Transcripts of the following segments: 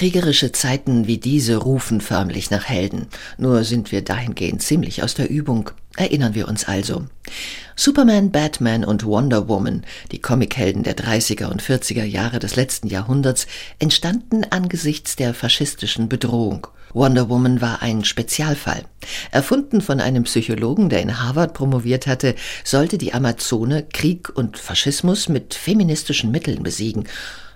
Kriegerische Zeiten wie diese rufen förmlich nach Helden. Nur sind wir dahingehend ziemlich aus der Übung. Erinnern wir uns also. Superman, Batman und Wonder Woman, die Comichelden der 30er und 40er Jahre des letzten Jahrhunderts, entstanden angesichts der faschistischen Bedrohung. Wonder Woman war ein Spezialfall. Erfunden von einem Psychologen, der in Harvard promoviert hatte, sollte die Amazone Krieg und Faschismus mit feministischen Mitteln besiegen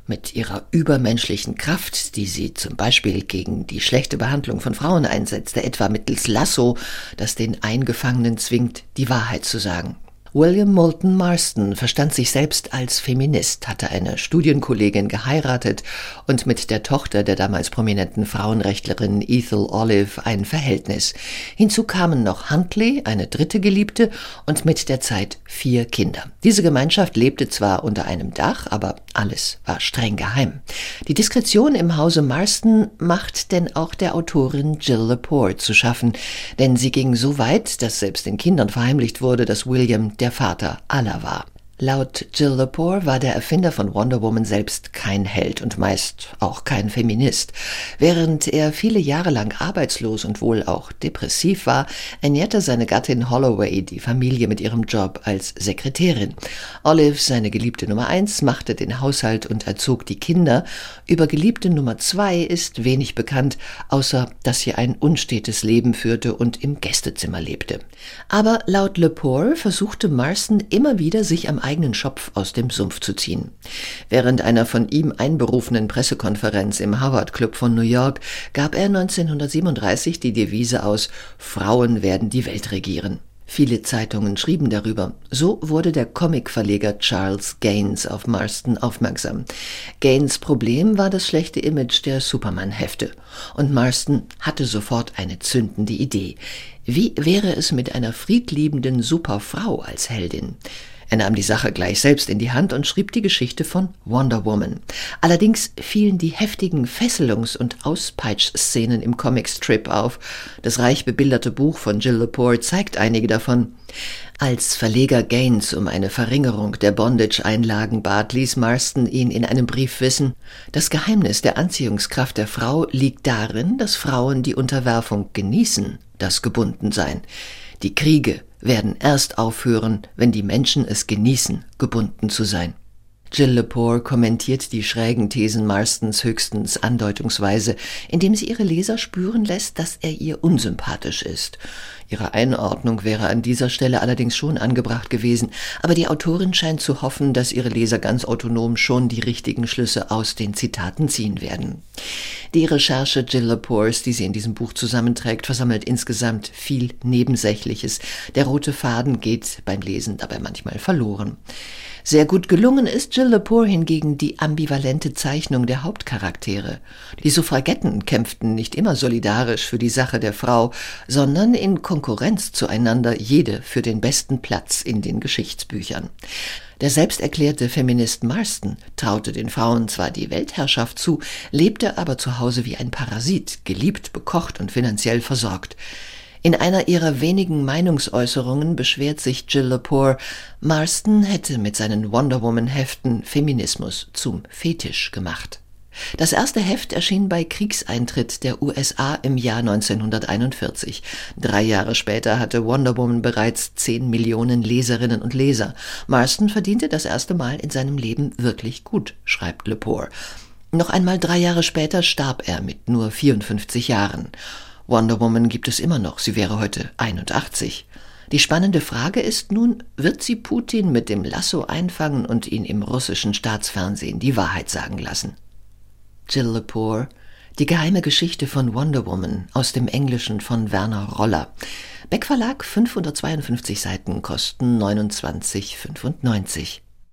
mit ihrer übermenschlichen Kraft, die sie zum Beispiel gegen die schlechte Behandlung von Frauen einsetzte, etwa mittels Lasso, das den Eingefangenen zwingt, die Wahrheit zu sagen. William Moulton Marston verstand sich selbst als Feminist, hatte eine Studienkollegin geheiratet und mit der Tochter der damals prominenten Frauenrechtlerin Ethel Olive ein Verhältnis. Hinzu kamen noch Huntley, eine dritte Geliebte und mit der Zeit vier Kinder. Diese Gemeinschaft lebte zwar unter einem Dach, aber alles war streng geheim. Die Diskretion im Hause Marston macht denn auch der Autorin Jill Lepore zu schaffen, denn sie ging so weit, dass selbst den Kindern verheimlicht wurde, dass William der Vater aller war. Laut Jill Lepore war der Erfinder von Wonder Woman selbst kein Held und meist auch kein Feminist. Während er viele Jahre lang arbeitslos und wohl auch depressiv war, ernährte seine Gattin Holloway die Familie mit ihrem Job als Sekretärin. Olive, seine Geliebte Nummer eins, machte den Haushalt und erzog die Kinder. Über Geliebte Nummer zwei ist wenig bekannt, außer dass sie ein unstetes Leben führte und im Gästezimmer lebte. Aber laut Lepore versuchte Marston immer wieder, sich am eigenen Schopf aus dem Sumpf zu ziehen. Während einer von ihm einberufenen Pressekonferenz im Harvard Club von New York gab er 1937 die Devise aus Frauen werden die Welt regieren. Viele Zeitungen schrieben darüber. So wurde der Comicverleger Charles Gaines auf Marston aufmerksam. Gaines Problem war das schlechte Image der Superman-Hefte. Und Marston hatte sofort eine zündende Idee. Wie wäre es mit einer friedliebenden Superfrau als Heldin? Er nahm die Sache gleich selbst in die Hand und schrieb die Geschichte von Wonder Woman. Allerdings fielen die heftigen Fesselungs- und Auspeitsch-Szenen im Comicstrip auf. Das reich bebilderte Buch von Jill Lepore zeigt einige davon. Als Verleger Gaines um eine Verringerung der Bondage-Einlagen bat, ließ Marston ihn in einem Brief wissen, das Geheimnis der Anziehungskraft der Frau liegt darin, dass Frauen die Unterwerfung genießen, das Gebundensein. Die Kriege, werden erst aufhören, wenn die Menschen es genießen, gebunden zu sein. Jill Lepore kommentiert die schrägen Thesen Marstons höchstens andeutungsweise, indem sie ihre Leser spüren lässt, dass er ihr unsympathisch ist. Ihre Einordnung wäre an dieser Stelle allerdings schon angebracht gewesen, aber die Autorin scheint zu hoffen, dass ihre Leser ganz autonom schon die richtigen Schlüsse aus den Zitaten ziehen werden. Die Recherche Jill Lepores, die sie in diesem Buch zusammenträgt, versammelt insgesamt viel Nebensächliches. Der rote Faden geht beim Lesen dabei manchmal verloren. Sehr gut gelungen ist Jill Lepore hingegen die ambivalente Zeichnung der Hauptcharaktere. Die Suffragetten kämpften nicht immer solidarisch für die Sache der Frau, sondern in Konkurrenz zueinander, jede für den besten Platz in den Geschichtsbüchern. Der selbsterklärte Feminist Marston traute den Frauen zwar die Weltherrschaft zu, lebte aber zu Hause wie ein Parasit, geliebt, bekocht und finanziell versorgt. In einer ihrer wenigen Meinungsäußerungen beschwert sich Jill Lepore, Marston hätte mit seinen Wonder Woman Heften Feminismus zum Fetisch gemacht. Das erste Heft erschien bei Kriegseintritt der USA im Jahr 1941. Drei Jahre später hatte Wonder Woman bereits zehn Millionen Leserinnen und Leser. Marston verdiente das erste Mal in seinem Leben wirklich gut, schreibt Lepore. Noch einmal drei Jahre später starb er mit nur 54 Jahren. Wonder Woman gibt es immer noch, sie wäre heute 81. Die spannende Frage ist nun, wird sie Putin mit dem Lasso einfangen und ihn im russischen Staatsfernsehen die Wahrheit sagen lassen? Jill Lepore, die geheime Geschichte von Wonder Woman aus dem Englischen von Werner Roller. Beck Verlag 552 Seiten kosten 29,95.